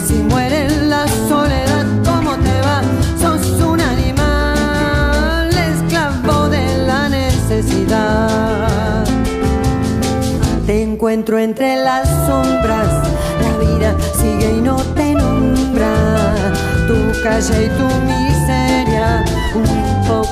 si muere la soledad, ¿cómo te va? Sos un animal, esclavo de la necesidad. Te encuentro entre las sombras, la vida sigue y no te nombra. Tu calle y tu miseria, un poco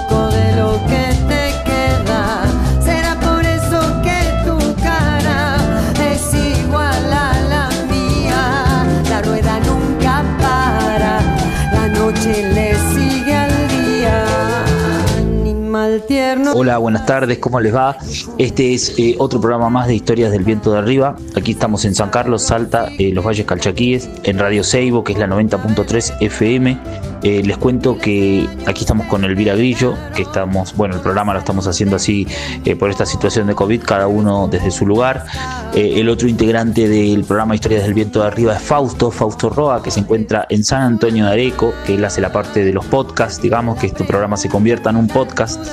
Hola, buenas tardes, ¿cómo les va? Este es eh, otro programa más de Historias del Viento de Arriba. Aquí estamos en San Carlos, Salta, eh, Los Valles Calchaquíes, en Radio Seibo, que es la 90.3 FM. Eh, les cuento que aquí estamos con Elvira Grillo, que estamos, bueno, el programa lo estamos haciendo así por esta situación de COVID, cada uno desde su lugar. el otro integrante del programa Historias del Viento de Arriba es Fausto, Fausto Roa, que se encuentra en San Antonio de Areco, que él hace la parte de los podcasts, digamos, que este programa se convierta en un podcast.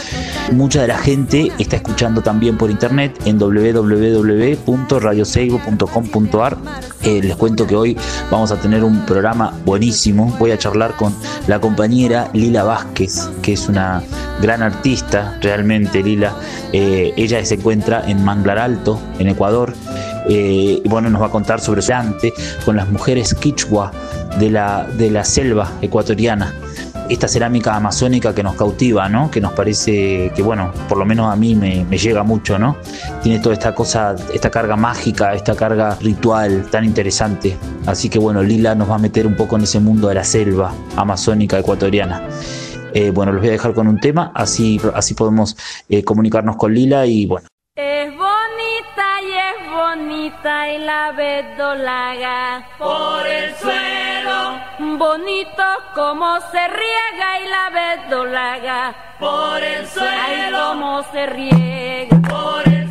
Mucha de la gente está escuchando también por internet en www.radioseibo.com.ar. Eh, les cuento que hoy vamos a tener un programa buenísimo. Voy a charlar con la compañera Lila Vázquez, que es una gran artista, realmente Lila. Eh, ella se encuentra en Manglar Alto, en Ecuador. Eh, y bueno, nos va a contar sobre Dante con las mujeres quichua de la, de la selva ecuatoriana esta cerámica amazónica que nos cautiva, ¿no? Que nos parece que, bueno, por lo menos a mí me, llega mucho, ¿no? Tiene toda esta cosa, esta carga mágica, esta carga ritual tan interesante. Así que, bueno, Lila nos va a meter un poco en ese mundo de la selva amazónica ecuatoriana. Eh, bueno, los voy a dejar con un tema, así, así podemos eh, comunicarnos con Lila y bueno. Es bonita y es bonita y la verdolaga por el suelo. Bonito como se riega y la verdolaga por el suelo. Ay, cómo se riega por el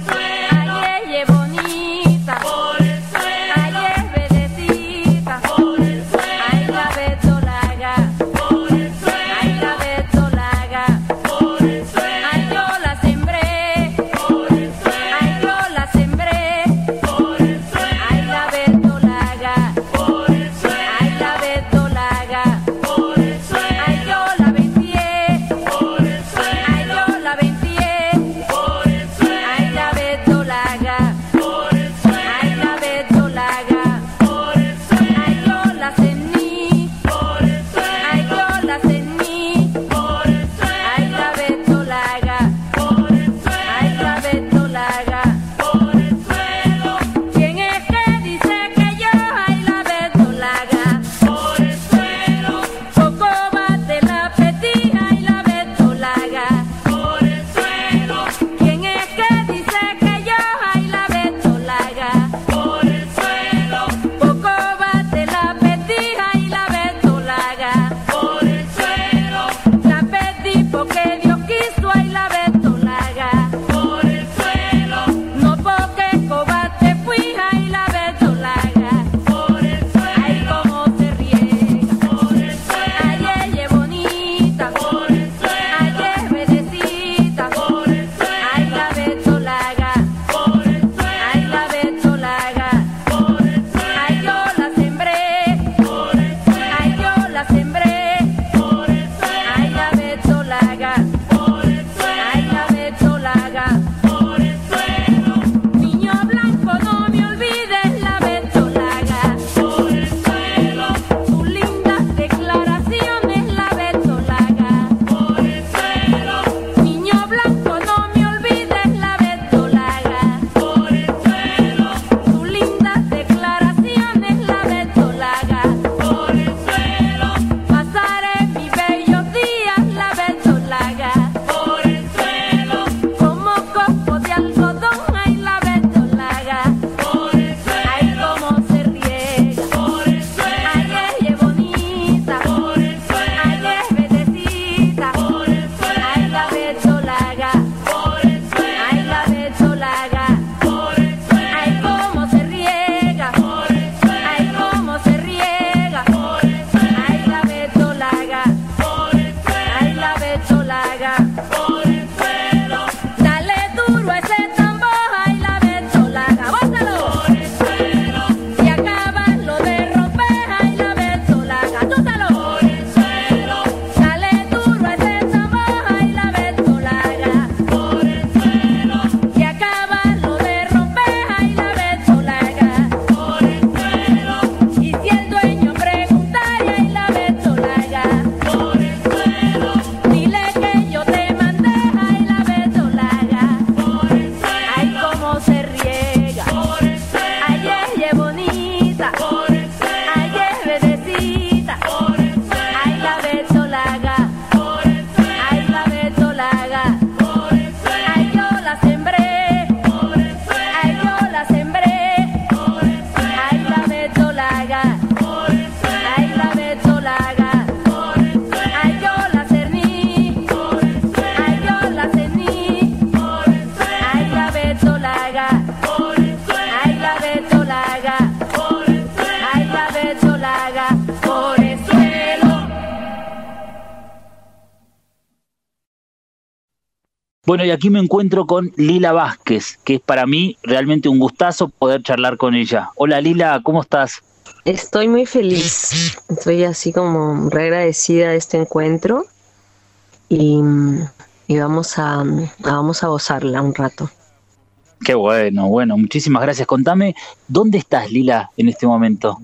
Bueno, y aquí me encuentro con Lila Vázquez, que es para mí realmente un gustazo poder charlar con ella. Hola Lila, ¿cómo estás? Estoy muy feliz, estoy así como re agradecida de este encuentro y, vamos, a, vamos a gozarla un rato. Qué bueno, bueno, muchísimas gracias. Contame, ¿dónde estás Lila en este momento?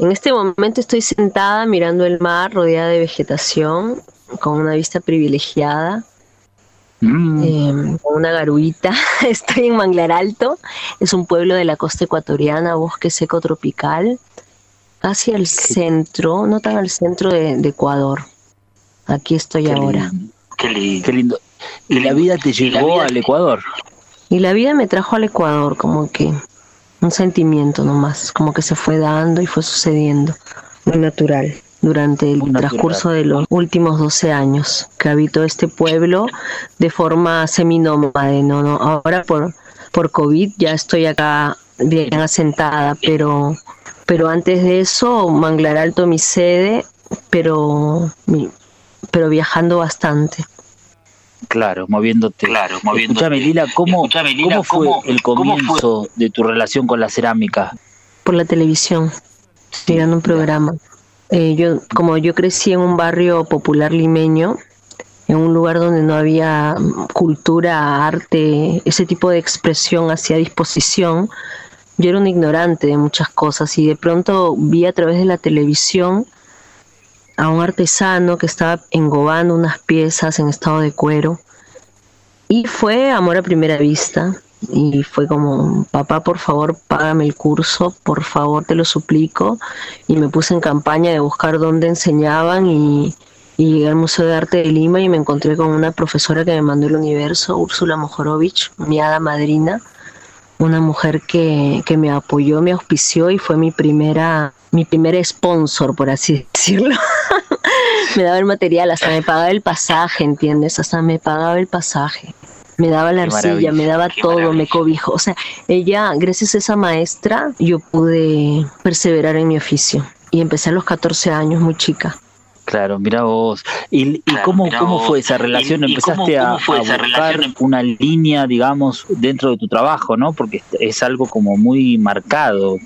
En este momento estoy sentada mirando el mar rodeada de vegetación, con una vista privilegiada, mm. em, una garuita. Estoy en Manglar Alto, es un pueblo de la costa ecuatoriana, bosque seco tropical, casi al centro, no tan al centro de, Ecuador. Aquí estoy ahora. Qué lindo. ¿Y la vida te llevó al Ecuador? Y la vida me trajo al Ecuador, como que un sentimiento nomás, como que se fue dando y fue sucediendo, muy natural, durante el transcurso de los últimos 12 años que habito este pueblo de forma seminómade, ¿no? ¿no? Ahora por, por COVID ya estoy acá bien asentada, pero, pero antes de eso, Manglar Alto mi sede, pero, pero viajando bastante. Claro, moviéndote. Claro, moviéndote. Escúchame, Lila, ¿cómo, ¿cómo fue el comienzo de tu relación con la cerámica? Por la televisión, mirando un programa. Eh, yo, como yo crecí en un barrio popular limeño, en un lugar donde no había cultura, arte, ese tipo de expresión hacia disposición, yo era un ignorante de muchas cosas y de pronto vi a través de la televisión a un artesano que estaba engobando unas piezas en estado de cuero. Y fue amor a primera vista. Y fue como, papá, por favor, págame el curso, por favor, te lo suplico. Y me puse en campaña de buscar dónde enseñaban y, llegué al Museo de Arte de Lima y me encontré con una profesora que me mandó el universo, Úrsula Mojorovich, mi hada madrina una mujer que, que, me apoyó, me auspició y fue mi primera, mi primer sponsor, por así decirlo. me daba el material, hasta me pagaba el pasaje, ¿entiendes? Hasta me pagaba el pasaje. Me daba la arcilla, me daba todo, me cobijó. O sea, ella, gracias a esa maestra, yo pude perseverar en mi oficio. Y empecé a los 14 años, muy chica. Claro, mira vos. ¿Y, cómo, cómo fue esa relación? ¿Empezaste a, buscar una línea, digamos, dentro de tu trabajo, no? Porque es algo como muy marcado.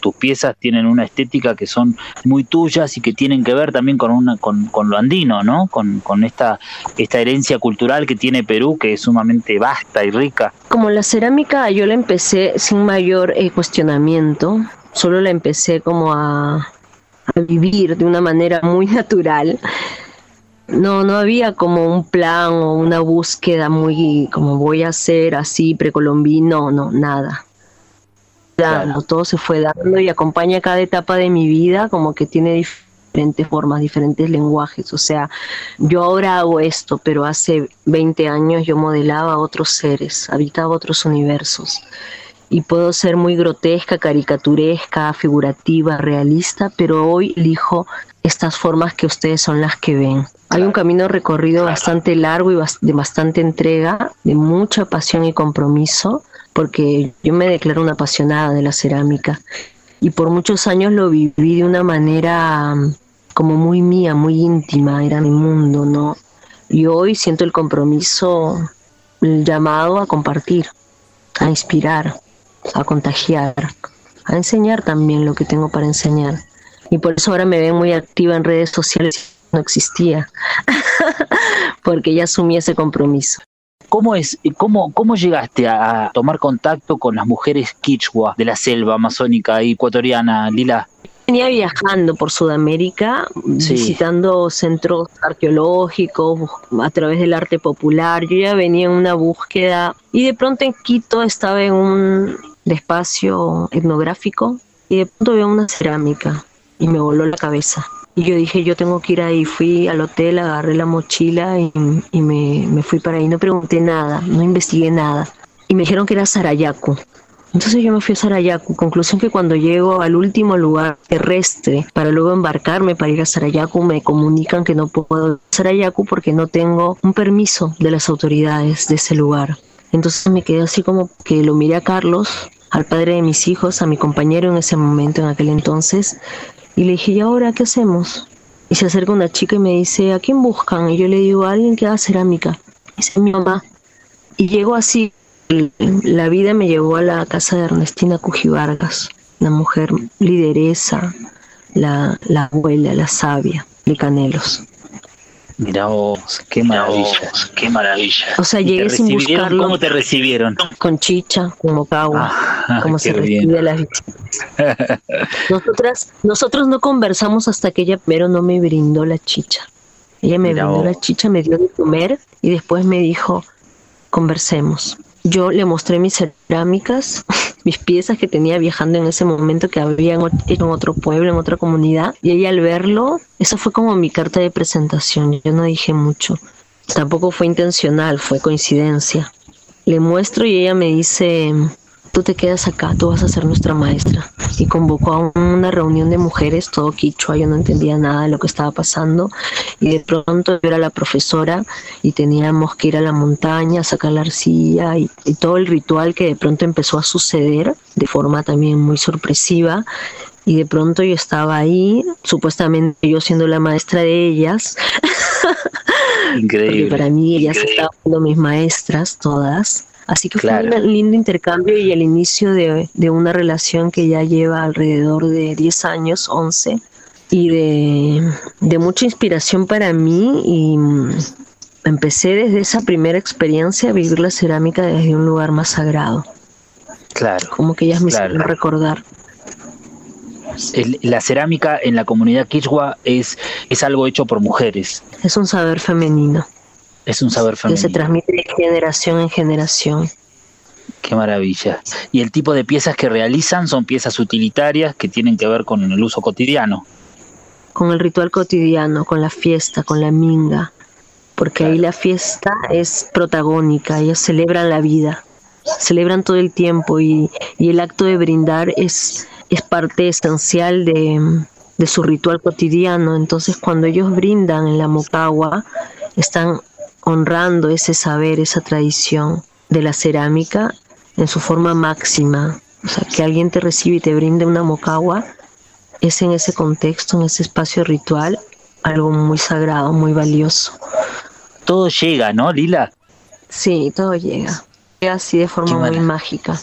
tus piezas tienen una estética que son muy tuyas y que tienen que ver también con, una, con, con lo andino, ¿no? Con, con esta, esta herencia cultural que tiene Perú, que es sumamente vasta y rica. Como la cerámica, yo la empecé sin mayor eh, cuestionamiento. Solo la empecé como a a vivir de una manera muy natural. No, no había como un plan o una búsqueda muy como voy a hacer así precolombino, no, nada. todo se fue dando y acompaña cada etapa de mi vida como que tiene diferentes formas, diferentes lenguajes. O sea, yo ahora hago esto, pero hace 20 años yo modelaba otros seres, habitaba otros universos y puedo ser muy grotesca, caricaturesca, figurativa, realista, pero hoy elijo estas formas que ustedes son las que ven. Hay un camino recorrido bastante largo y de bastante entrega, de mucha pasión y compromiso, porque yo me declaro una apasionada de la cerámica y por muchos años lo viví de una manera mm, como muy mía, muy íntima, era mi mundo, ¿no? Y hoy siento el compromiso, el llamado a compartir, a inspirar a contagiar, a enseñar también lo que tengo para enseñar. Y por eso ahora me ven muy activa en redes sociales, no existía, porque ya asumí ese compromiso. ¿Cómo, es, cómo, ¿Cómo llegaste a tomar contacto con las mujeres quichua de la selva amazónica y ecuatoriana, Lila? Venía viajando por Sudamérica, visitando centros arqueológicos a través del arte popular. Yo ya venía en una búsqueda y de pronto en Quito estaba en un de espacio etnográfico y de pronto veo una cerámica y me voló la cabeza. Y yo dije, yo tengo que ir ahí. Fui al hotel, agarré la mochila y, me, me, fui para ahí. No pregunté nada, no investigué nada. Y me dijeron que era Sarayaku. Entonces yo me fui a Sarayaku. Conclusión que cuando llego al último lugar terrestre para luego embarcarme para ir a Sarayaku, me comunican que no puedo ir a Sarayaku porque no tengo un permiso de las autoridades de ese lugar. Entonces me quedé así como que lo miré a Carlos, al padre de mis hijos, a mi compañero en ese momento, en aquel entonces, y le dije, ¿y ahora qué hacemos? Y se acerca una chica y me dice, ¿a quién buscan? Y yo le digo, a alguien que haga cerámica. Y dice, mi mamá. y llegó así, la vida me llevó a la casa de Ernestina Cujivargas, una mujer lideresa, la, la abuela, la sabia de Canelos. Mira vos, qué maravilla, qué maravilla. O sea, llegué sin buscarlo. ¿Cómo te recibieron? Con chicha, con mocagua, ah, como se recibe la Nosotras, nosotros no conversamos hasta que ella primero no me brindó la chicha. Ella me brindó la chicha, me dio de comer y después me dijo, conversemos. Yo le mostré mis cerámicas, mis piezas que tenía viajando en ese momento que había en otro pueblo, en otra comunidad, y ella al verlo, eso fue como mi carta de presentación. Yo no dije mucho. Tampoco fue intencional, fue coincidencia. Le muestro y ella me dice, tú te quedas acá, tú vas a ser nuestra maestra. Y convocó a una reunión de mujeres, todo quichua, yo no entendía nada de lo que estaba pasando. Y de pronto yo era la profesora y teníamos que ir a la montaña, sacar la arcilla y, y todo el ritual que de pronto empezó a suceder de forma también muy sorpresiva y de pronto yo estaba ahí, supuestamente yo siendo la maestra de ellas. Increíble. Porque para mí ellas estaban siendo mis maestras todas. Así que fue un lindo intercambio y el inicio de, una relación que ya lleva alrededor de 10 años, 11, y de, mucha inspiración para mí y mm, empecé desde esa primera experiencia a vivir la cerámica desde un lugar más sagrado. Claro. Como que ellas me hicieron recordar. la cerámica en la comunidad quichua es, es algo hecho por mujeres. Es un saber femenino. Es un saber femenino. Que se transmite de generación en generación. Qué maravilla. Y el tipo de piezas que realizan son piezas utilitarias que tienen que ver con el uso cotidiano. Con el ritual cotidiano, con la fiesta, con la minga. Porque ahí la fiesta es protagónica, ellos celebran la vida, celebran todo el tiempo y, el acto de brindar es, es parte esencial de, de su ritual cotidiano. Entonces cuando ellos brindan en la mocagua, están honrando ese saber, esa tradición de la cerámica en su forma máxima. O sea, que alguien te recibe y te brinde una mocagua, es en ese contexto, en ese espacio ritual, algo muy sagrado, muy valioso. Todo llega, ¿no, Lila? Sí, todo llega. Llega así de forma muy mágica.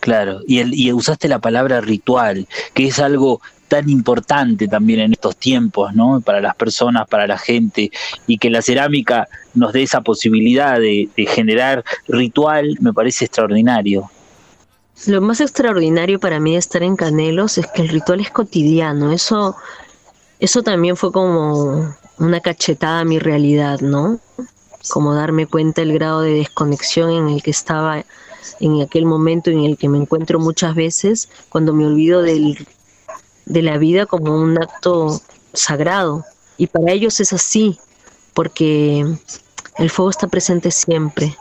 Claro, y, el, y usaste la palabra ritual, que es algo tan importante también en estos tiempos, ¿no? Para las personas, para la gente, y que la cerámica nos dé esa posibilidad de, generar ritual, me parece extraordinario. Lo más extraordinario para mí de estar en Canelos es que el ritual es cotidiano. Eso, eso también fue como una cachetada a mi realidad, ¿no? Como darme cuenta del grado de desconexión en el que estaba en aquel momento en el que me encuentro muchas veces, cuando me olvido del de la vida como un acto sagrado. Y para ellos es así, porque el fuego está presente siempre.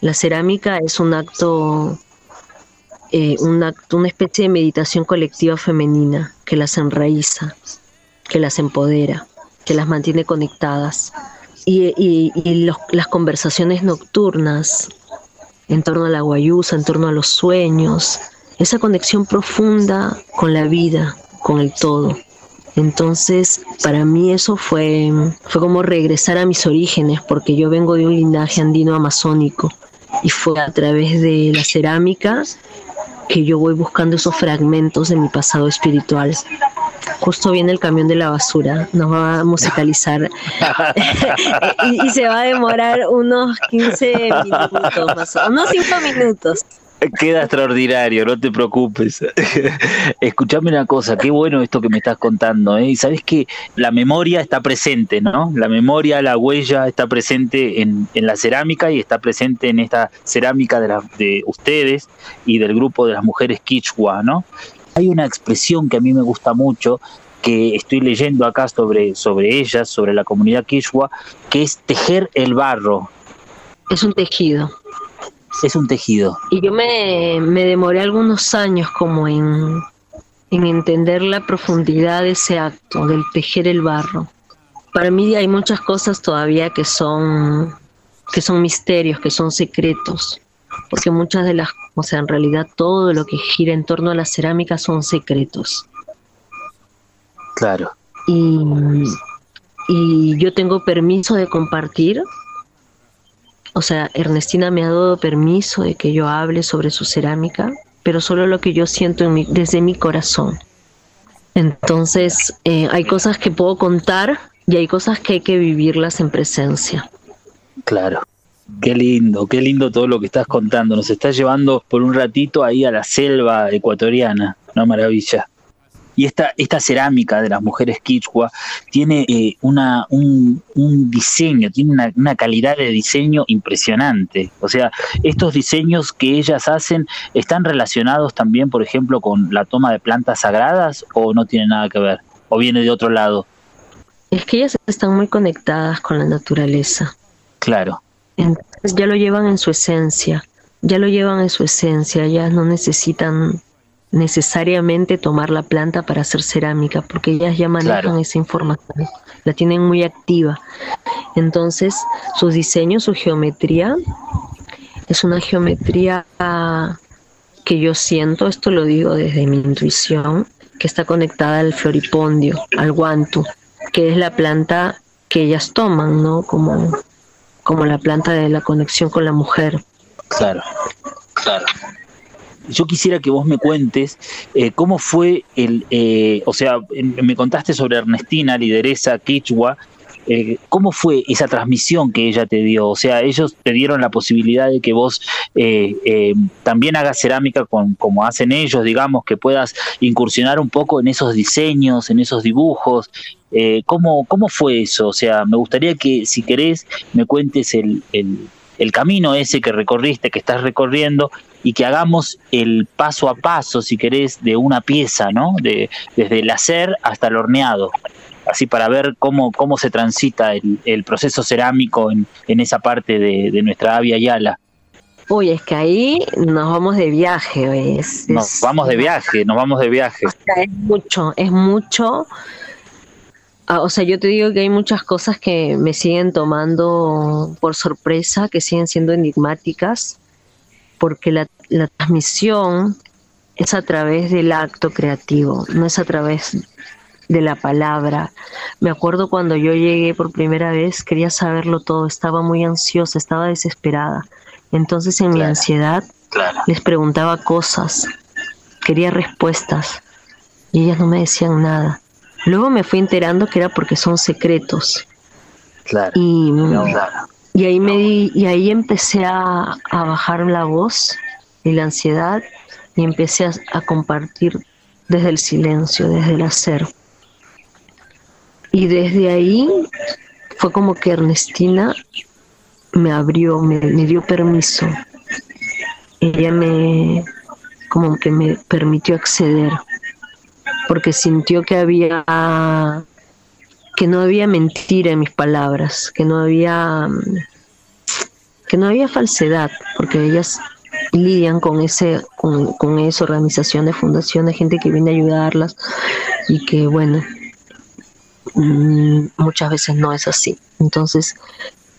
La cerámica es un acto, eh, un acto, una especie de meditación colectiva femenina que las enraiza, que las empodera, que las mantiene conectadas. Y, las conversaciones nocturnas en torno a la guayusa, en torno a los sueños, esa conexión profunda con la vida, con el todo. Entonces, para mí eso fue, fue como regresar a mis orígenes, porque yo vengo de un linaje andino amazónico y fue a través de la cerámica que yo voy buscando esos fragmentos de mi pasado espiritual. Justo viene el camión de la basura, nos va a musicalizar y, se va a demorar unos 15 minutos, unos 5 minutos. Queda extraordinario, no te preocupes. Escuchame una cosa, qué bueno esto que me estás contando, ¿eh? Y sabes que la memoria está presente, ¿no? La memoria, la huella está presente en, la cerámica y está presente en esta cerámica de, de ustedes y del grupo de las mujeres Quichua, ¿no? Hay una expresión que a mí me gusta mucho, que estoy leyendo acá sobre, sobre ellas, sobre la comunidad Quichua, que es tejer el barro. Es un tejido es un tejido. Y yo me, demoré algunos años como en, en entender la profundidad de ese acto, del tejer el barro. Para mí hay muchas cosas todavía que son, que son misterios, que son secretos, porque muchas de las, o sea, en realidad todo lo que gira en torno a la cerámica son secretos. Claro. Y, y yo tengo permiso de compartir o sea, Ernestina me ha dado permiso de que yo hable sobre su cerámica, pero solo lo que yo siento desde mi corazón. Entonces, eh, hay cosas que puedo contar y hay cosas que hay que vivirlas en presencia. Claro. Qué lindo, qué lindo todo lo que estás contando. Nos estás llevando por un ratito ahí a la selva ecuatoriana. Una maravilla. Y esta, esta cerámica de las mujeres quichua tiene eh, una, un, diseño, tiene una, calidad de diseño impresionante. O sea, estos diseños que ellas hacen están relacionados también, por ejemplo, con la toma de plantas sagradas o no tiene nada que ver, o viene de otro lado. Es que ellas están muy conectadas con la naturaleza. Claro. Entonces ya lo llevan en su esencia, ya lo llevan en su esencia, ellas no necesitan necesariamente tomar la planta para hacer cerámica, porque ellas ya manejan esa información, la tienen muy activa. Entonces, sus diseños, su geometría, es una geometría que yo siento, esto lo digo desde mi intuición, que está conectada al floripondio, al guantu, que es la planta que ellas toman, ¿no? Como como la planta de la conexión con la mujer. Claro, claro. Yo quisiera que vos me cuentes eh, cómo fue el, eh, o sea, me contaste sobre Ernestina, lideresa quichua, eh, ¿cómo fue esa transmisión que ella te dio? O sea, ellos te dieron la posibilidad de que vos también hagas cerámica con, como hacen ellos, digamos, que puedas incursionar un poco en esos diseños, en esos dibujos, eh, ¿cómo, ¿Cómo fue eso? O sea, me gustaría que, si querés, me cuentes el, el, camino ese que recorriste, que estás recorriendo, y que hagamos el paso a paso, si querés, de una pieza, ¿no? De, desde el hacer hasta el horneado. Así para ver cómo, cómo se transita el, el proceso cerámico en, en esa parte de, de nuestra Avia Yala. Uy, es que ahí nos vamos de viaje, es, Nos vamos de viaje, nos vamos de viaje. es mucho, es mucho Ah, o sea, yo te digo que hay muchas cosas que me siguen tomando por sorpresa, que siguen siendo enigmáticas, porque la, la transmisión es a través del acto creativo, no es a través de la palabra. Me acuerdo cuando yo llegué por primera vez, quería saberlo todo, estaba muy ansiosa, estaba desesperada. Entonces en mi ansiedad les preguntaba cosas, quería respuestas y ellas no me decían nada. Luego me fui enterando que era porque son secretos. Claro. Y, y ahí me y ahí empecé a, bajar la voz y la ansiedad y empecé a, compartir desde el silencio, desde el hacer. Y desde ahí fue como que Ernestina me abrió, me, me, dio permiso. Ella me, como que me permitió acceder porque sintió que había que no había mentira en mis palabras, que no había que no había falsedad, porque ellas lidian con ese con, con organización de fundación de gente que viene a ayudarlas y que bueno mm, muchas veces no es así. Entonces,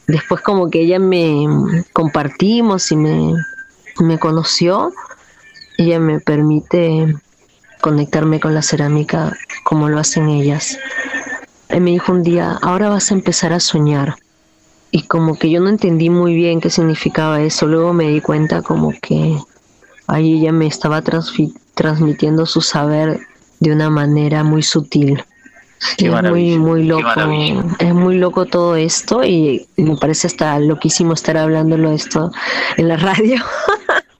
después como que ella me compartimos y me, me conoció, ella me permite conectarme con la cerámica como lo hacen ellas. Y me dijo un día, ahora vas a empezar a soñar. Y como que yo no entendí muy bien qué significaba eso. Luego me di cuenta como que ahí ella me estaba transmitiendo su saber de una manera muy sutil. es muy, muy loco. Es muy loco todo esto y me parece hasta loquísimo estar hablándolo esto en la radio.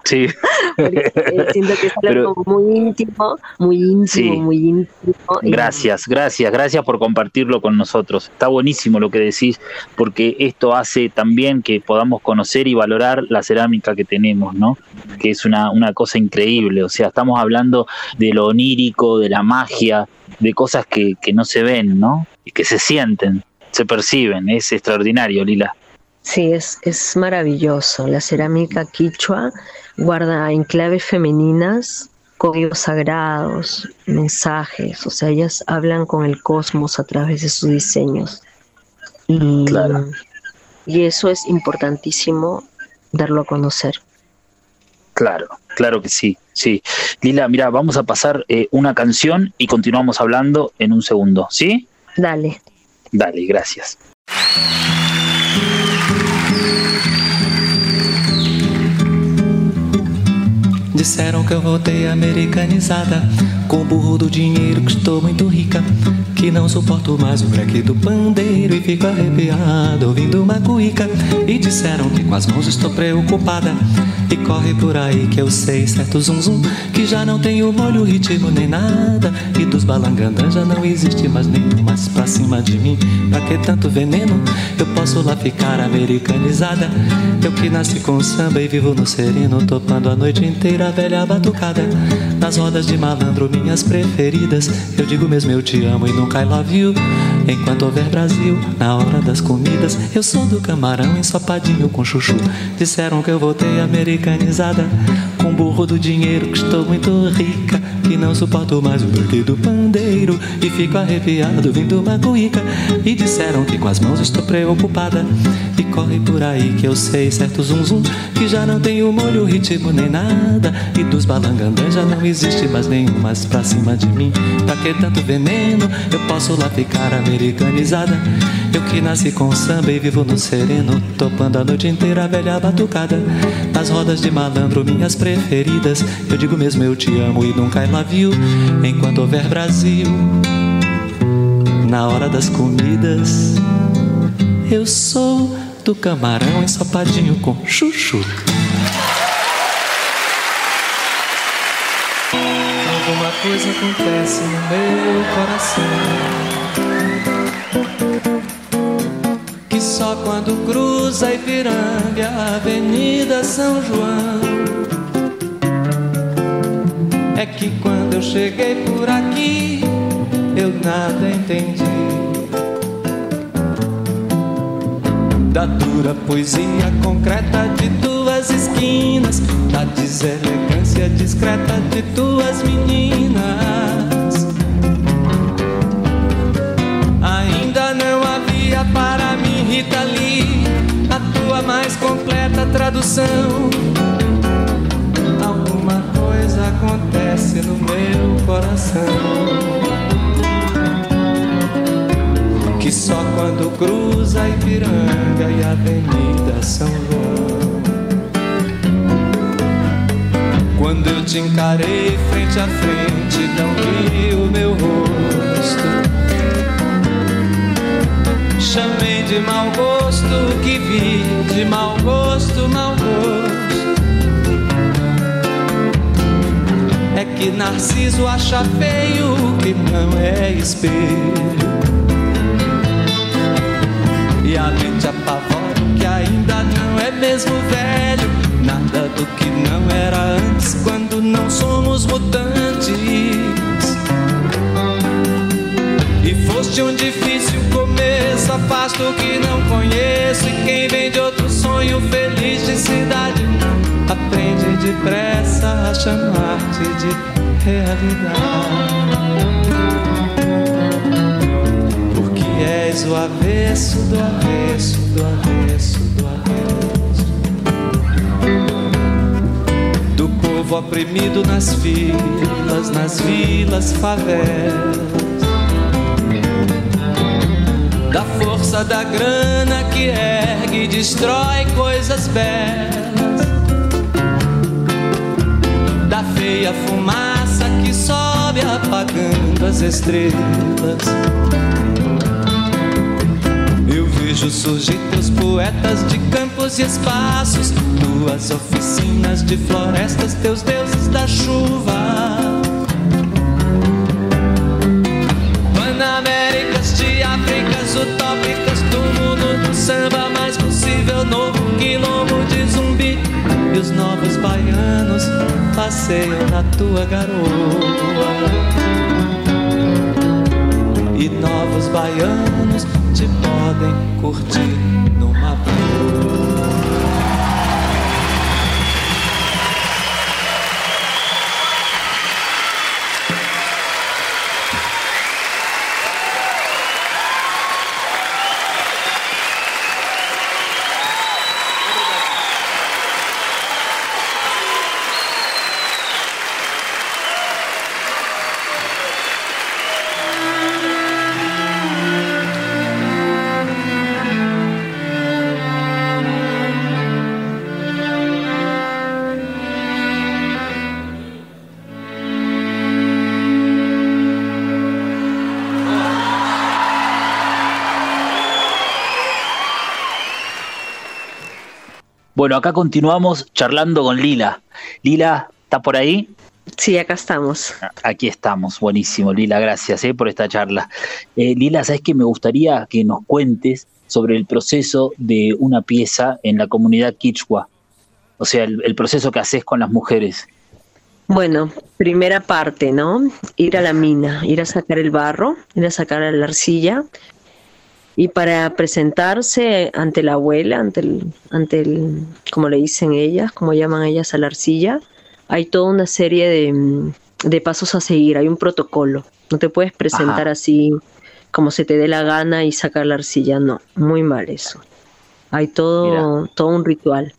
Sí. siento que es algo muy íntimo, muy íntimo, muy íntimo. Gracias, gracias, gracias por compartirlo con nosotros. Está buenísimo lo que decís, porque esto hace también que podamos conocer y valorar la cerámica que tenemos, ¿no? Que es una, una cosa increíble. O sea, estamos hablando de lo onírico, de la magia, de cosas que, que no se ven, ¿no? Y que se sienten, se perciben. Es extraordinario, Lila. Sí, es, es maravilloso. La cerámica quichua guarda enclaves femeninas, códigos sagrados, mensajes, o sea, ellas hablan con el cosmos a través de sus diseños. Y, claro. y eso es importantísimo darlo a conocer. Claro, claro que sí, sí. Lila, mira, vamos a pasar eh, una canción y continuamos hablando en un segundo, ¿sí? Dale. Dale, gracias. Disseram que eu voltei americanizada Com o burro do dinheiro que estou muito rica Que não suporto mais o breque do pandeiro E fico arrepiado ouvindo uma cuíca. E disseram que com as mãos estou preocupada E corre por aí que eu sei certo zum zum Que já não tenho molho, ritmo nem nada. E dos balangandãs já não existe mais nenhum mais pra cima de mim. Pra que tanto veneno? Eu posso lá ficar americanizada. Eu que nasci com samba e vivo no sereno Topando a noite inteira a velha batucada Nas rodas de malandro minhas preferidas. Eu digo mesmo eu te amo e nunca I love you. Enquanto houver Brasil, na hora das comidas Eu sou do camarão ensopadinho com chuchu. Disseram que eu voltei americanizada Com burro do dinheiro que estou muito rica Que não suporto mais o burque do pandeiro E fico arrepiado vindo uma cuíca. E disseram que com as mãos estou preocupada corre por aí que eu sei certo zum zum Que já não tenho molho, ritmo nem nada. E dos balangandãs já não existe mais nenhum mais pra cima de mim. Pra que tanto veneno? Eu posso lá ficar americanizada. Eu que nasci com samba e vivo no sereno Topando a noite inteira a velha batucada. Nas rodas de malandro minhas preferidas. Eu digo mesmo eu te amo e nunca I love you Enquanto houver Brasil Na hora das comidas Eu sou do camarão ensopadinho com chuchu. Alguma coisa acontece no meu coração Que só quando cruza Ipiranga a Avenida São João É que quando eu cheguei por aqui eu nada entendi da dura poesia concreta de tuas esquinas, da deselegância discreta de tuas meninas. Ainda não havia para mim, Rita Lee, a tua mais completa tradução. Alguma coisa acontece no meu coração cruza Ipiranga e a Avenida São João. Quando eu te encarei frente a frente, não vi o meu rosto. Chamei de mau gosto que vi, de mau gosto, mau gosto. É que Narciso acha feio que não é espelho e a mente apavora que ainda não é mesmo velho. Nada do que não era antes quando não somos mutantes. E foste um difícil começo, afasto o que não conheço. E quem vem de outro sonho feliz de cidade aprende depressa a chamar-te de realidade és o avesso do avesso do avesso do avesso. Do povo oprimido nas filas, nas vilas, favelas. Da força da grana que ergue e destrói coisas belas. Da feia fumaça que sobe apagando as estrelas Vejo surgir teus poetas de campos e espaços, tuas oficinas de florestas, teus deuses da chuva. Panaméricas de Áfricas utópicas do mundo do samba mais possível, novo quilombo de zumbi. E os novos baianos passeiam na tua garoa. E novos baianos podem curtir Bueno, acá continuamos charlando con Lila. Lila, ¿está por ahí? Sí, acá estamos. Aquí estamos, buenísimo, Lila, gracias eh, por esta charla. Eh, Lila, ¿sabes que Me gustaría que nos cuentes sobre el proceso de una pieza en la comunidad quichua, o sea, el, proceso que haces con las mujeres. Bueno, primera parte, ¿no? Ir a la mina, ir a sacar el barro, ir a sacar la arcilla y para presentarse ante la abuela, ante el, ante el, como le dicen ellas, como llaman ellas a la arcilla, hay toda una serie de, de pasos a seguir, hay un protocolo. No te puedes presentar así como se te dé la gana y sacar la arcilla, no, muy mal eso. Hay todo, todo un ritual.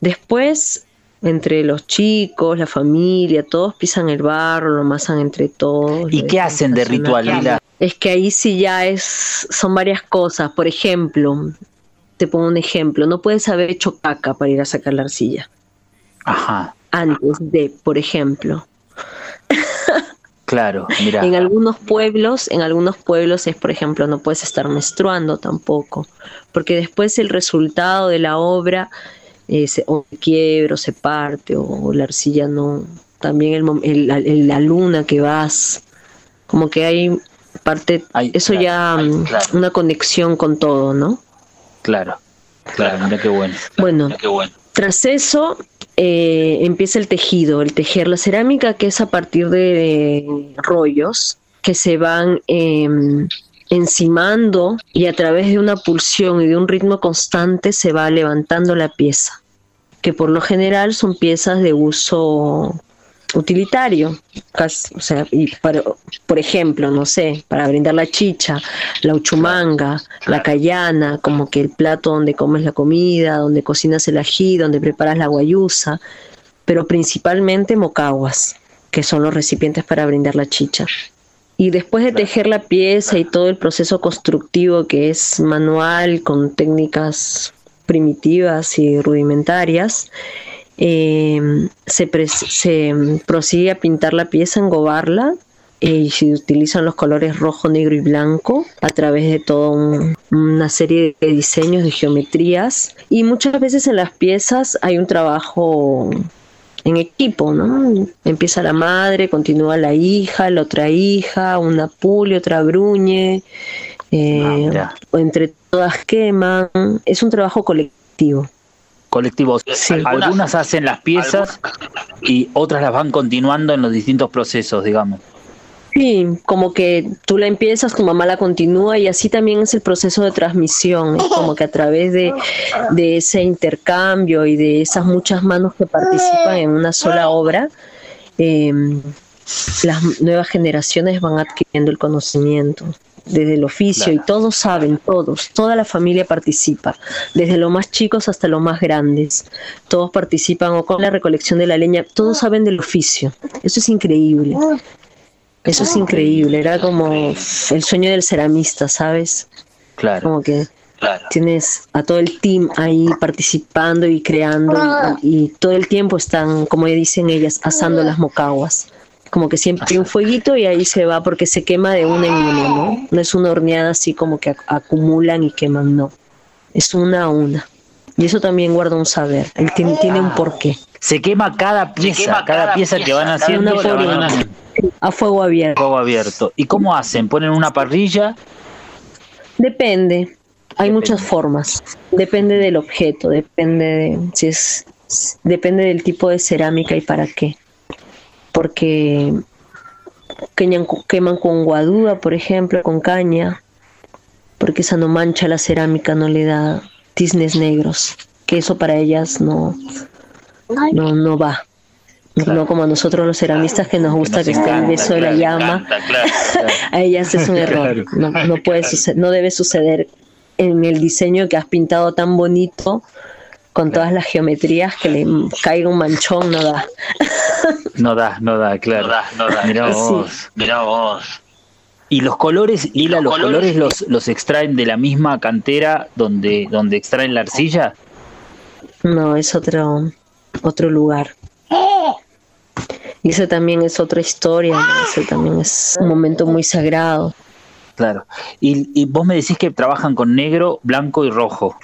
Después, entre los chicos, la familia, todos pisan el barro, lo amasan entre todos. ¿Y qué hacen de ritual, Lila? Es que ahí sí ya es, son varias cosas. Por ejemplo, te pongo un ejemplo, no puedes haber hecho caca para ir a sacar la arcilla. Ajá. Antes de, por ejemplo. Claro, mira. En algunos pueblos, en algunos pueblos es, por ejemplo, no puedes estar menstruando tampoco, porque después el resultado de la obra eh, se, o quiebra o se parte o, la arcilla no. También el, la luna que vas, como que hay parte, eso ya mm, una conexión con todo, ¿no? Claro, claro, mira qué bueno. Bueno, qué bueno. tras eso eh, empieza el tejido, el tejer la cerámica, que es a partir de rollos que se van em, encimando y a través de una pulsión y de un ritmo constante se va levantando la pieza, que por lo general son piezas de uso utilitario, o sea, y para, por ejemplo, no sé, para brindar la chicha, la uchumanga, la cayana, como que el plato donde comes la comida, donde cocinas el ají, donde preparas la guayusa, pero principalmente mocaguas, que son los recipientes para brindar la chicha. Y después de tejer la pieza y todo el proceso constructivo que es manual, con técnicas primitivas y rudimentarias, eh, se, prosigue a pintar la pieza, engobarla eh, y se utilizan los colores rojo, negro y blanco a través de toda una serie de diseños, de geometrías. Y muchas veces en las piezas hay un trabajo en equipo, ¿no? Empieza la madre, continúa la hija, la otra hija, una pule, otra bruñe, eh, ah, entre todas queman. Es un trabajo colectivo colectivos. Algunas, hacen las piezas y otras las van continuando en los distintos procesos, digamos. Sí, como que tú la empiezas, tu mamá la continúa y así también es el proceso de transmisión. Es como que a través de, ese intercambio y de esas muchas manos que participan en una sola obra, em, las nuevas generaciones van adquiriendo el conocimiento desde el oficio y todos saben, todos, toda la familia participa, desde los más chicos hasta los más grandes. Todos participan o con la recolección de la leña, todos saben del oficio. Eso es increíble. Eso es increíble, era como el sueño del ceramista, ¿sabes? Claro. Como que tienes a todo el team ahí participando y creando y, y todo el tiempo están, como dicen ellas, asando las mocaguas como que siempre hay un fueguito y ahí se va porque se quema de una en una, ¿no? No es una horneada así como que acumulan y queman, no. Es una a una. Y eso también guarda un saber, él tiene, tiene un porqué. Se quema cada pieza, cada, pieza, que van haciendo a fuego abierto. Fuego abierto. ¿Y cómo hacen? ¿Ponen una parrilla? Depende. Hay muchas formas. Depende del objeto, depende de si es depende del tipo de cerámica y para qué porque queman con guadúa, por ejemplo, con caña, porque esa no mancha la cerámica, no le da tiznes negros, que eso para ellas no, no, no va. No como a nosotros los ceramistas que nos gusta que, esté el beso de la llama. a ellas es un error. No, no, puede suceder, no debe suceder en el diseño que has pintado tan bonito con todas las geometrías que le caiga un manchón no da. No da, no da, claro. No da, no da. Mirá vos, mirá vos. ¿Y los colores, Lila, los, colores, los, los extraen de la misma cantera donde, donde extraen la arcilla? No, es otro, otro lugar. Y eso también es otra historia, eso también es un momento muy sagrado. Claro. Y, y vos me decís que trabajan con negro, blanco y rojo.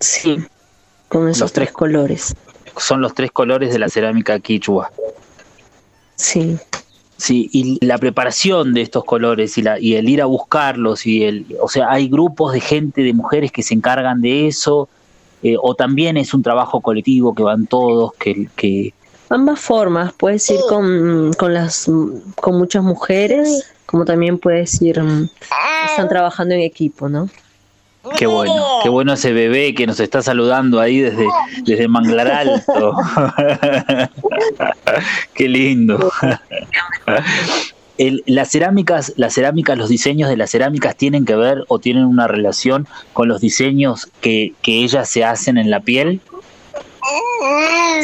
Sí con esos tres colores. Son los tres colores de la cerámica quichua. Sí. Sí, y la preparación de estos colores y, la, y el ir a buscarlos y el, o sea, hay grupos de gente, de mujeres que se encargan de eso, eh, o también es un trabajo colectivo que van todos, que, que... ambas formas, puedes ir con, con las con muchas mujeres, como también puedes ir mm, están trabajando en equipo, ¿no? Qué bueno, qué bueno ese bebé que nos está saludando ahí desde, desde Manglar Alto. qué lindo. las cerámicas, las cerámicas, los diseños de las cerámicas tienen que ver o tienen una relación con los diseños que, que ellas se hacen en la piel.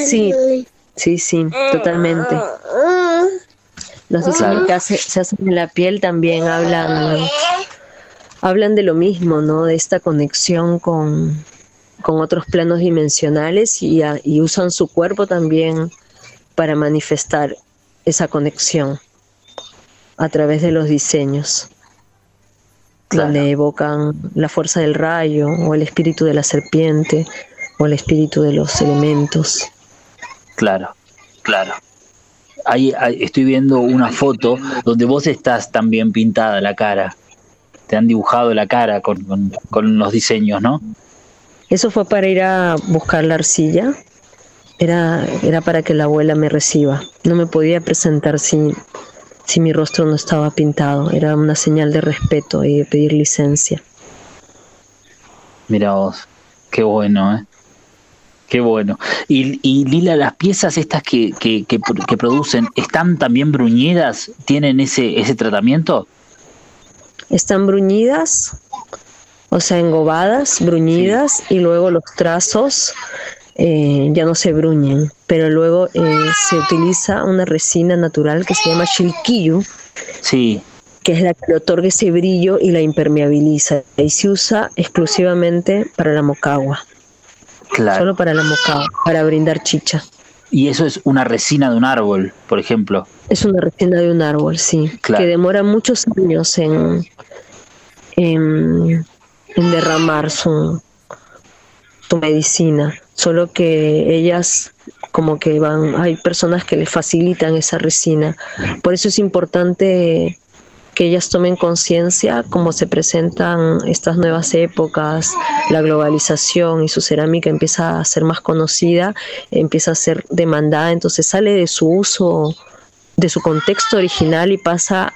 Sí, sí, sí, totalmente. Los diseños que se hacen en la piel también hablan hablan de lo mismo, ¿no? De esta conexión con, otros planos dimensionales y, usan su cuerpo también para manifestar esa conexión a través de los diseños, donde evocan la fuerza del rayo o el espíritu de la serpiente o el espíritu de los elementos. Claro, claro. ahí estoy viendo una foto donde vos estás también pintada la cara te han dibujado la cara con, los diseños, ¿no? Eso fue para ir a buscar la arcilla. Era, era para que la abuela me reciba. No me podía presentar si, si mi rostro no estaba pintado. Era una señal de respeto y de pedir licencia. Mira vos, qué bueno, ¿eh? Qué bueno. Y, y Lila, las piezas estas que, que, que, que, producen, ¿están también bruñidas? ¿Tienen ese, ese tratamiento? Están bruñidas, o sea, engobadas, bruñidas, y luego los trazos eh, ya no se bruñen, pero luego eh, se utiliza una resina natural que se llama shilkiyu, sí. que es la que le otorga ese brillo y la impermeabiliza, y se usa exclusivamente para la mocagua. Claro. Solo para la mocagua, para brindar chicha. Y eso es una resina de un árbol, por ejemplo. Es una resina de un árbol, sí. Que demora muchos años en, en, derramar su, su medicina. Solo que ellas como que van, hay personas que le facilitan esa resina. Por eso es importante que ellas tomen conciencia cómo se presentan estas nuevas épocas, la globalización y su cerámica empieza a ser más conocida, empieza a ser demandada, entonces sale de su uso, de su contexto original y pasa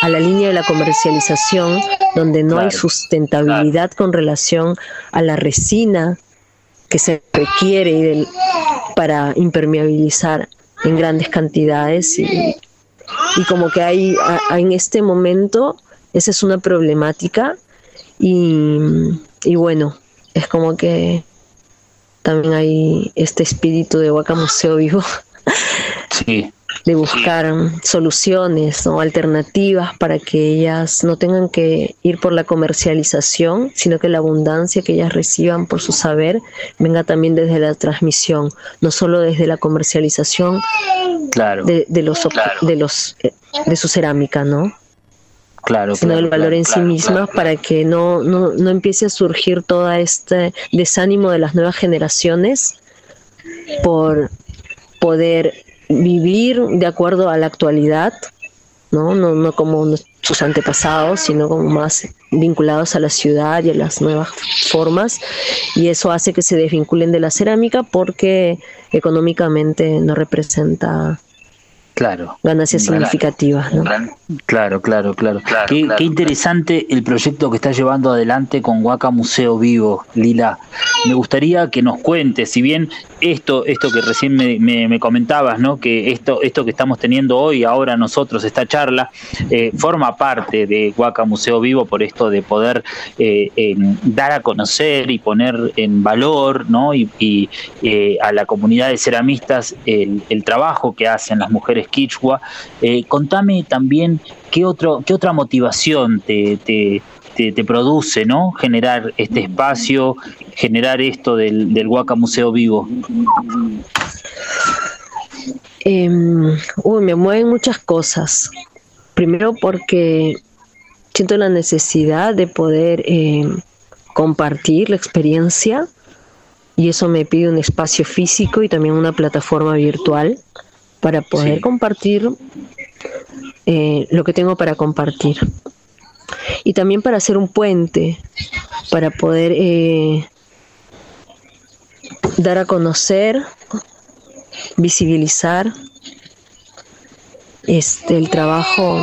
a la línea de la comercialización, donde no hay sustentabilidad con relación a la resina que se requiere para impermeabilizar en grandes cantidades y y como que hay, en este momento esa es una problemática y, y, bueno, es como que también hay este espíritu de Huaca Museo Vivo. Sí, de buscar soluciones o alternativas para que ellas no tengan que ir por la comercialización, sino que la abundancia que ellas reciban por su saber venga también desde la transmisión, no solo desde la comercialización claro, de, los de los eh, de su cerámica, ¿no? Claro, sino el valor en sí misma para que no, no, no empiece a surgir todo este desánimo de las nuevas generaciones por poder vivir de acuerdo a la actualidad, ¿no? No, no como sus antepasados, sino como más vinculados a la ciudad y a las nuevas formas. Y eso hace que se desvinculen de la cerámica porque económicamente no representa Claro. Ganancias significativas, ¿no? Claro, claro, claro. qué, interesante el proyecto que está llevando adelante con Huaca Museo Vivo, Lila. Me gustaría que nos cuentes, si bien esto, esto que recién me, comentabas, ¿no? Que esto, esto que estamos teniendo hoy, ahora nosotros, esta charla, eh, forma parte de Huaca Museo Vivo por esto de poder eh, dar a conocer y poner en valor, ¿no? Y, eh, a la comunidad de ceramistas el, trabajo que hacen las mujeres quichua. Contame también qué, otro, qué otra motivación te, te, produce ¿no? generar este espacio, generar esto del, del Huaca Museo Vivo. Em, me mueven muchas cosas. Primero porque siento la necesidad de poder em, compartir la experiencia y eso me pide un espacio físico y también una plataforma virtual para poder compartir eh, lo que tengo para compartir. Y también para hacer un puente, para poder eh, dar a conocer, visibilizar este, el trabajo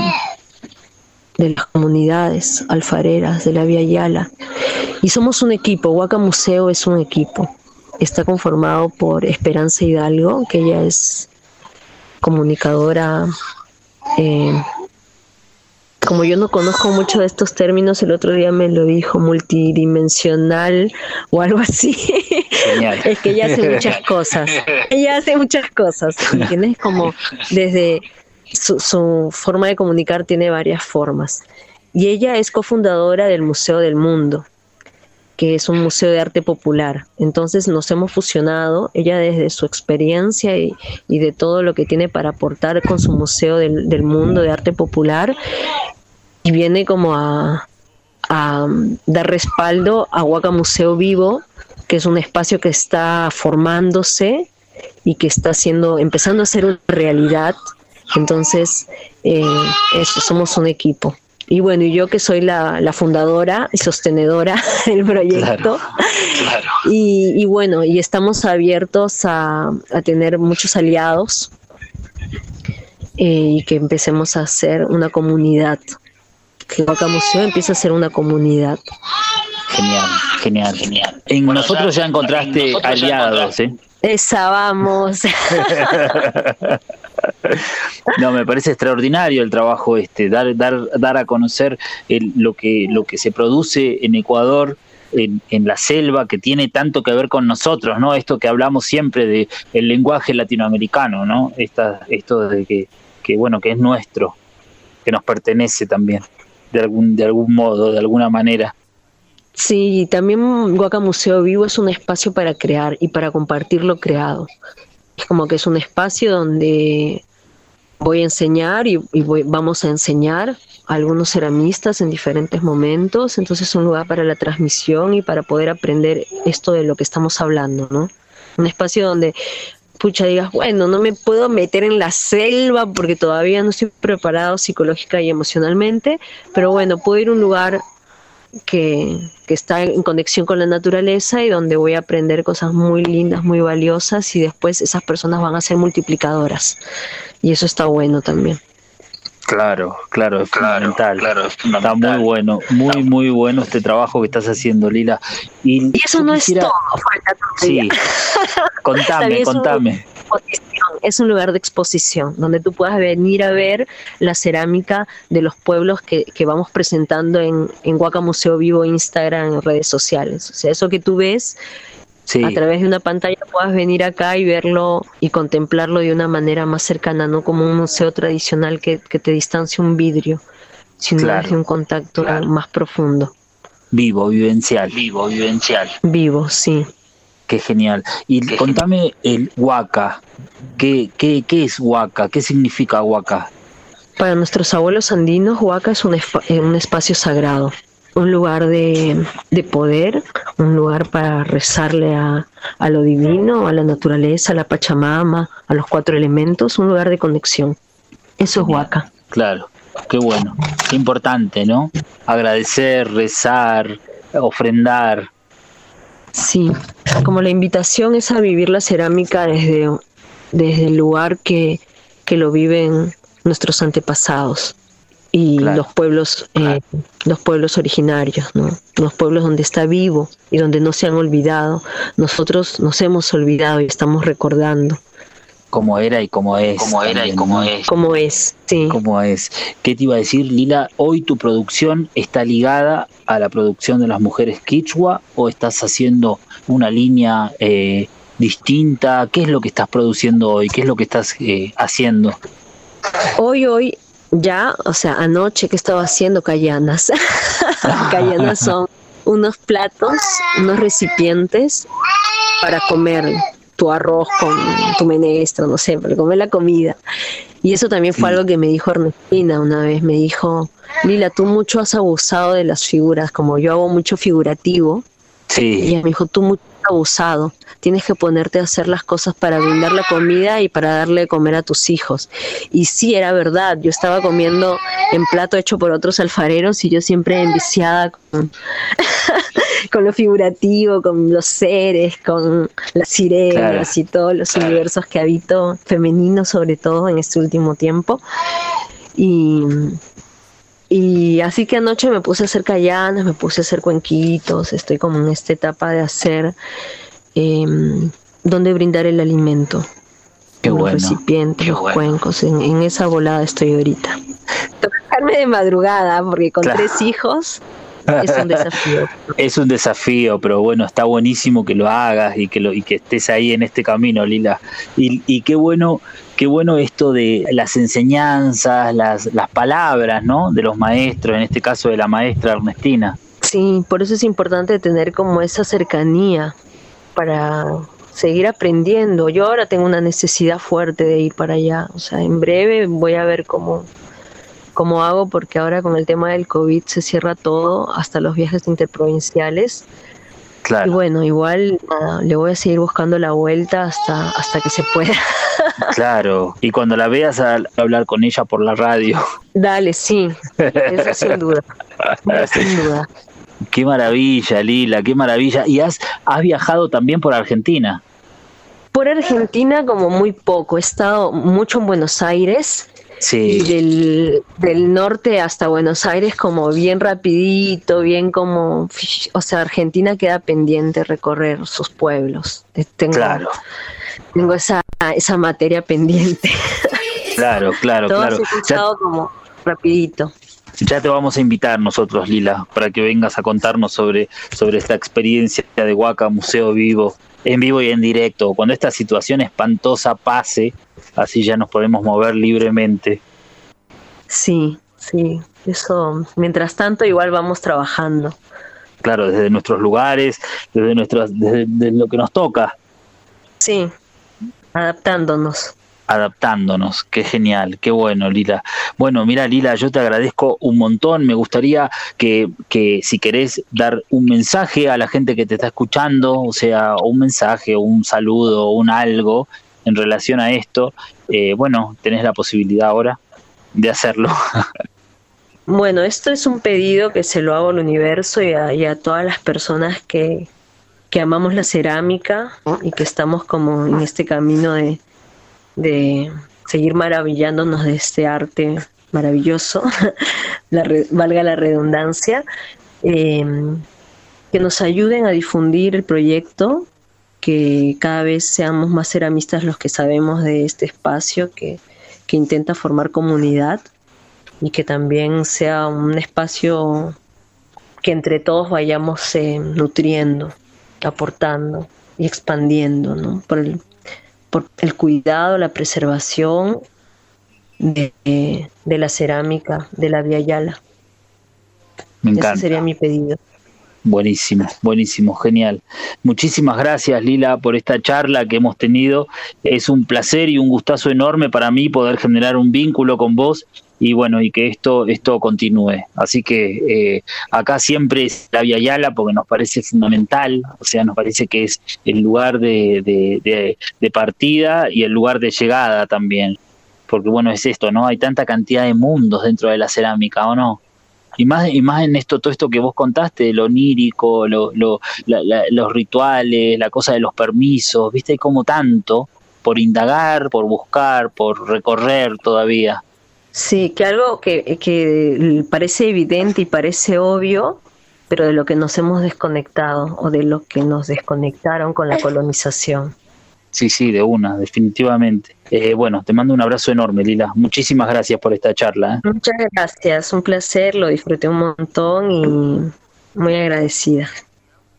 de las comunidades alfareras de la Vía Yala. Y somos un equipo, Huaca Museo es un equipo está conformado por Esperanza Hidalgo, que ella es comunicadora. Eh, como yo no conozco mucho de estos términos, el otro día me lo dijo multidimensional o algo así. es que ella hace muchas cosas. Ella hace muchas cosas. ¿Entiendes? Como desde su, su forma de comunicar tiene varias formas. Y ella es cofundadora del Museo del Mundo que es un museo de arte popular. Entonces nos hemos fusionado, ella desde su experiencia y, de todo lo que tiene para aportar con su museo del, mundo de arte popular, y viene como a, dar respaldo a Huaca Museo Vivo, que es un espacio que está formándose y que está haciendo, empezando a ser una realidad. Entonces, eh, eso, somos un equipo. Y bueno, y yo que soy la, fundadora y sostenedora del proyecto. Y, bueno, y estamos abiertos a, tener muchos aliados eh, y que empecemos a hacer una comunidad. Que Vaca Museo empiece a ser una comunidad. Genial, genial, genial. En nosotros ya encontraste aliados, ¿eh? Esa, vamos. no, me parece extraordinario el trabajo este, dar, dar, dar a conocer lo, que, lo que se produce en Ecuador, en, en, la selva que tiene tanto que ver con nosotros, ¿no? Esto que hablamos siempre de el lenguaje latinoamericano, ¿no? Esta, esto de que, que, bueno, que es nuestro, que nos pertenece también, de algún, de algún modo, de alguna manera. Sí, también Guaca Museo Vivo es un espacio para crear y para compartir lo creado. Es como que es un espacio donde voy a enseñar y, vamos a enseñar a algunos ceramistas en diferentes momentos, entonces es un lugar para la transmisión y para poder aprender esto de lo que estamos hablando, ¿no? Un espacio donde pucha digas, bueno, no me puedo meter en la selva porque todavía no estoy preparado psicológica y emocionalmente, pero bueno, puedo ir a un lugar que, está en conexión con la naturaleza y donde voy a aprender cosas muy lindas, muy valiosas y después esas personas van a ser multiplicadoras. Y eso está bueno también. Claro, claro, es fundamental. Claro, Está muy bueno, muy, muy bueno este trabajo que estás haciendo, Lila. Y, eso no es todo, Sí, contame, contame es un lugar de exposición donde tú puedas venir a ver la cerámica de los pueblos que, vamos presentando en, en Huaca Museo Vivo, Instagram, en redes sociales. O sea, eso que tú ves a través de una pantalla puedas venir acá y verlo y contemplarlo de una manera más cercana, no como un museo tradicional que, te distancia un vidrio, sino claro, de un contacto más profundo. Vivo, vivencial. Vivo, vivencial. Vivo, sí. Qué genial. Y contame el Huaca. ¿Qué, qué, qué es Huaca? ¿Qué significa Huaca? Para nuestros abuelos andinos, Huaca es un, eh, un espacio sagrado, un lugar de, de, poder, un lugar para rezarle a, a, lo divino, a la naturaleza, a la Pachamama, a los cuatro elementos, un lugar de conexión. Eso es Huaca. Claro, qué bueno, qué importante, ¿no? Agradecer, rezar, ofrendar, Sí, como la invitación es a vivir la cerámica desde, desde el lugar que, que lo viven nuestros antepasados y los pueblos eh, los pueblos originarios no los pueblos donde está vivo y donde no se han olvidado nosotros nos hemos olvidado y estamos recordando como era y como es. Como era y como es. Como es, sí. Como es. ¿Qué te iba a decir, Lila? ¿Hoy tu producción está ligada a la producción de las mujeres quichua o estás haciendo una línea eh, distinta? ¿Qué es lo que estás produciendo hoy? ¿Qué es lo que estás eh, haciendo? Hoy, hoy, ya, o sea, anoche que estaba haciendo callanas. callanas son unos platos, unos recipientes para comer tu arroz con tu menestra, no sé, para comer la comida. Y eso también fue algo que me dijo Ernestina una vez, me dijo, Lila, tú mucho has abusado de las figuras, como yo hago mucho figurativo. Sí. Y ella me dijo, tú mucho abusado. Tienes que ponerte a hacer las cosas para brindar la comida y para darle de comer a tus hijos. Y sí, era verdad, yo estaba comiendo en plato hecho por otros alfareros y yo siempre enviciada con, con lo figurativo, con los seres, con las sirenas y todos los universos que habito, femeninos sobre todo en este último tiempo. Y, y así que anoche me puse a hacer callanas, me puse a hacer cuenquitos, estoy como en esta etapa de hacer eh, donde brindar el alimento. Qué los bueno, recipientes, qué los bueno. cuencos, en, en esa volada estoy ahorita. Tocarme de madrugada, porque con Claro. tres hijos es un desafío. Es un desafío, pero bueno, está buenísimo que lo hagas y que lo y que estés ahí en este camino, Lila. Y, y qué bueno, qué bueno esto de las enseñanzas, las, las palabras, ¿no? De los maestros, en este caso de la maestra Ernestina. Sí, por eso es importante tener como esa cercanía para seguir aprendiendo. Yo ahora tengo una necesidad fuerte de ir para allá. O sea, en breve voy a ver cómo, cómo hago, porque ahora con el tema del COVID se cierra todo, hasta los viajes interprovinciales. Y Claro, bueno, igual nada, le voy a seguir buscando la vuelta hasta, hasta que se pueda. claro. Y cuando la veas a, a hablar con ella por la radio, Dale, sí, eso sin duda. Eso sin duda. qué maravilla, Lila, qué maravilla. Y has, has viajado también por Argentina. Por Argentina como muy poco, he estado mucho en Buenos Aires y Sí, del, del norte hasta Buenos Aires como bien rapidito, bien como, o sea, Argentina queda pendiente recorrer sus pueblos. Eh, Tengo, claro, tengo esa, esa materia pendiente. claro, claro, Todo claro. se ha Ya- como rapidito. Ya te vamos a invitar nosotros, Lila, para que vengas a contarnos sobre, sobre esta experiencia de Huaca Museo Vivo, en vivo y en directo. Cuando esta situación espantosa pase, así ya nos podemos mover libremente. Sí, sí, eso, mientras tanto igual vamos trabajando. Claro, desde nuestros lugares, desde, nuestras, desde, desde lo que nos toca, Sí, adaptándonos. Adaptándonos. Qué genial, qué bueno, Lila. Bueno, mira, Lila, yo te agradezco un montón. Me gustaría que, que si querés dar un mensaje a la gente que te está escuchando, o sea, un mensaje, un saludo, un algo en relación a esto, eh, bueno, tenés la posibilidad ahora de hacerlo. Bueno, esto es un pedido que se lo hago al universo y a, y a todas las personas que, que amamos la cerámica y que estamos como en este camino de, de seguir maravillándonos de este arte maravilloso, la valga la redundancia, eh, que nos ayuden a difundir el proyecto, que cada vez seamos más ceramistas los que sabemos de este espacio que, que intenta formar comunidad y que también sea un espacio que entre todos vayamos eh, nutriendo, aportando y expandiendo, ¿no? Por el cuidado, la preservación de, de la cerámica, de la Via Yala. Me Ese encanta. sería mi pedido. Buenísimo, buenísimo, genial. Muchísimas gracias, Lila, por esta charla que hemos tenido. Es un placer y un gustazo enorme para mí poder generar un vínculo con vos y bueno, y que esto, esto continúe. Así que eh, acá siempre es la Via Yala porque nos parece fundamental, o sea, nos parece que es el lugar de, de, partida y el lugar de llegada también. Porque bueno, es esto, ¿no? Hay tanta cantidad de mundos dentro de la cerámica, ¿o no? Y más, y más en esto, todo esto que vos contaste, lo onírico, lo, lo, la- la- los rituales, la cosa de los permisos, viste, como tanto por indagar, por buscar, por recorrer todavía. Sí, que algo que, que parece evidente y parece obvio, pero de lo que nos hemos desconectado o de lo que nos desconectaron con la colonización. Sí, sí, de una, definitivamente. Eh, bueno, te mando un abrazo enorme, Lila. Muchísimas gracias por esta charla. ¿eh? Muchas gracias, un placer, lo disfruté un montón y muy agradecida.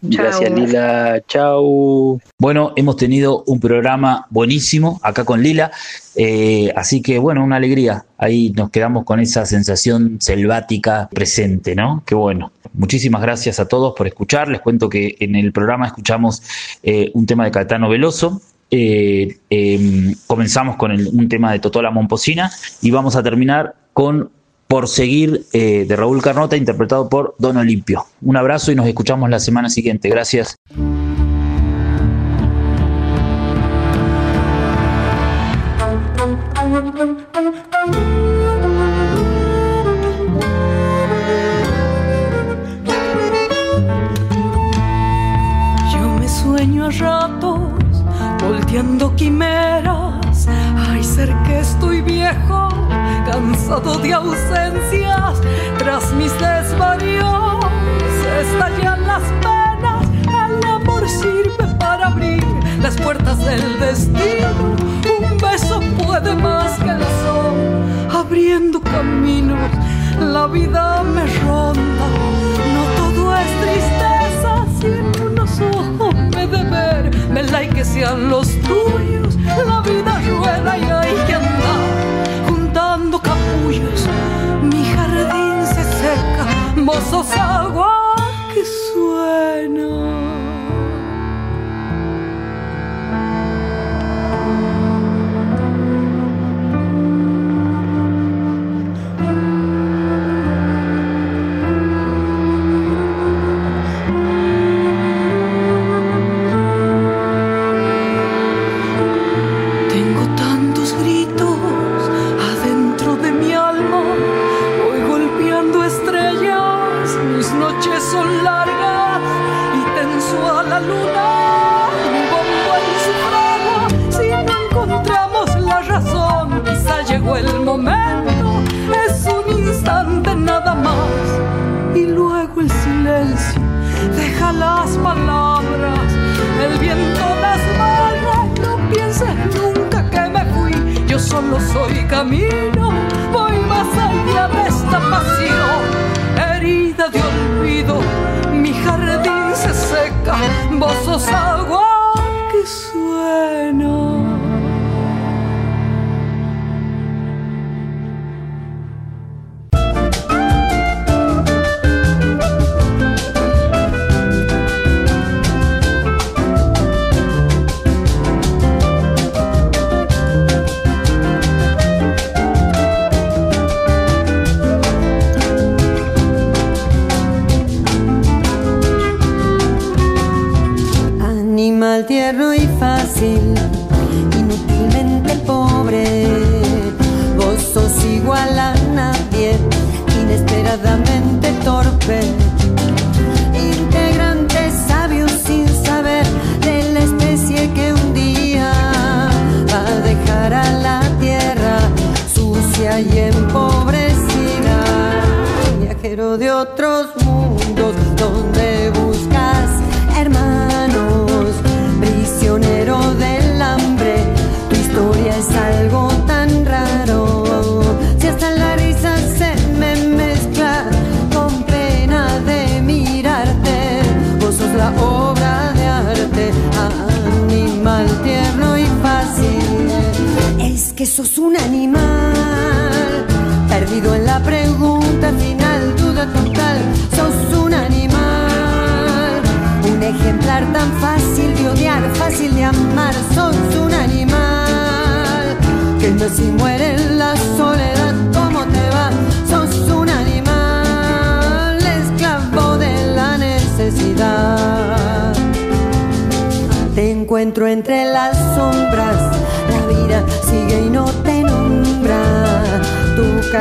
Gracias. Lila. Chau. Bueno, hemos tenido un programa buenísimo acá con Lila. eh, así que, bueno, una alegría. Ahí nos quedamos con esa sensación selvática presente, ¿no? Qué bueno. Muchísimas gracias a todos por escuchar. Les cuento que en el programa escuchamos eh, un tema de Caetano Veloso. eh, eh, comenzamos con un tema de Totola Momposina y vamos a terminar con por seguir eh, de Raúl Carnota, interpretado por Don Olimpio. Un abrazo y nos escuchamos la semana siguiente. Gracias. Yo me sueño a ratos, volteando quimeras Ay, ser que estoy viejo, cansado de ausencias, tras mis desvaríos está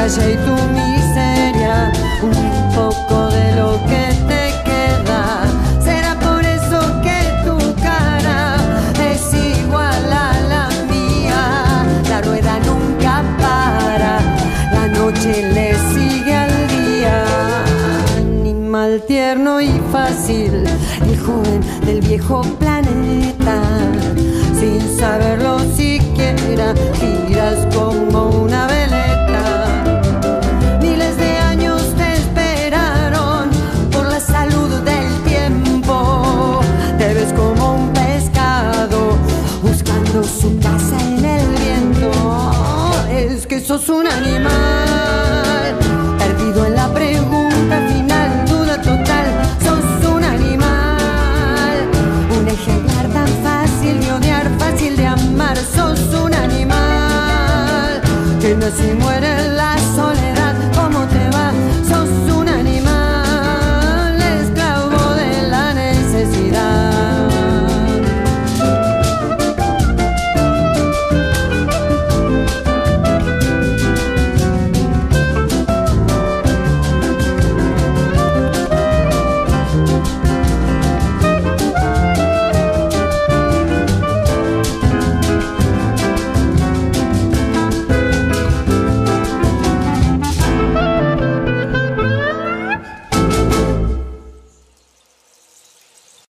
calle y tu miseria, un poco de lo que te queda. Será por eso que tu cara es igual a la mía. La rueda nunca para, la noche le sigue al día. Animal tierno y fácil, el joven del viejo planeta, sin saberlo siquiera. sos un animal. Perdido en la pregunta final, duda total, sos un animal. Un ejemplar tan fácil de odiar, fácil de amar, sos un animal. Que no se muere.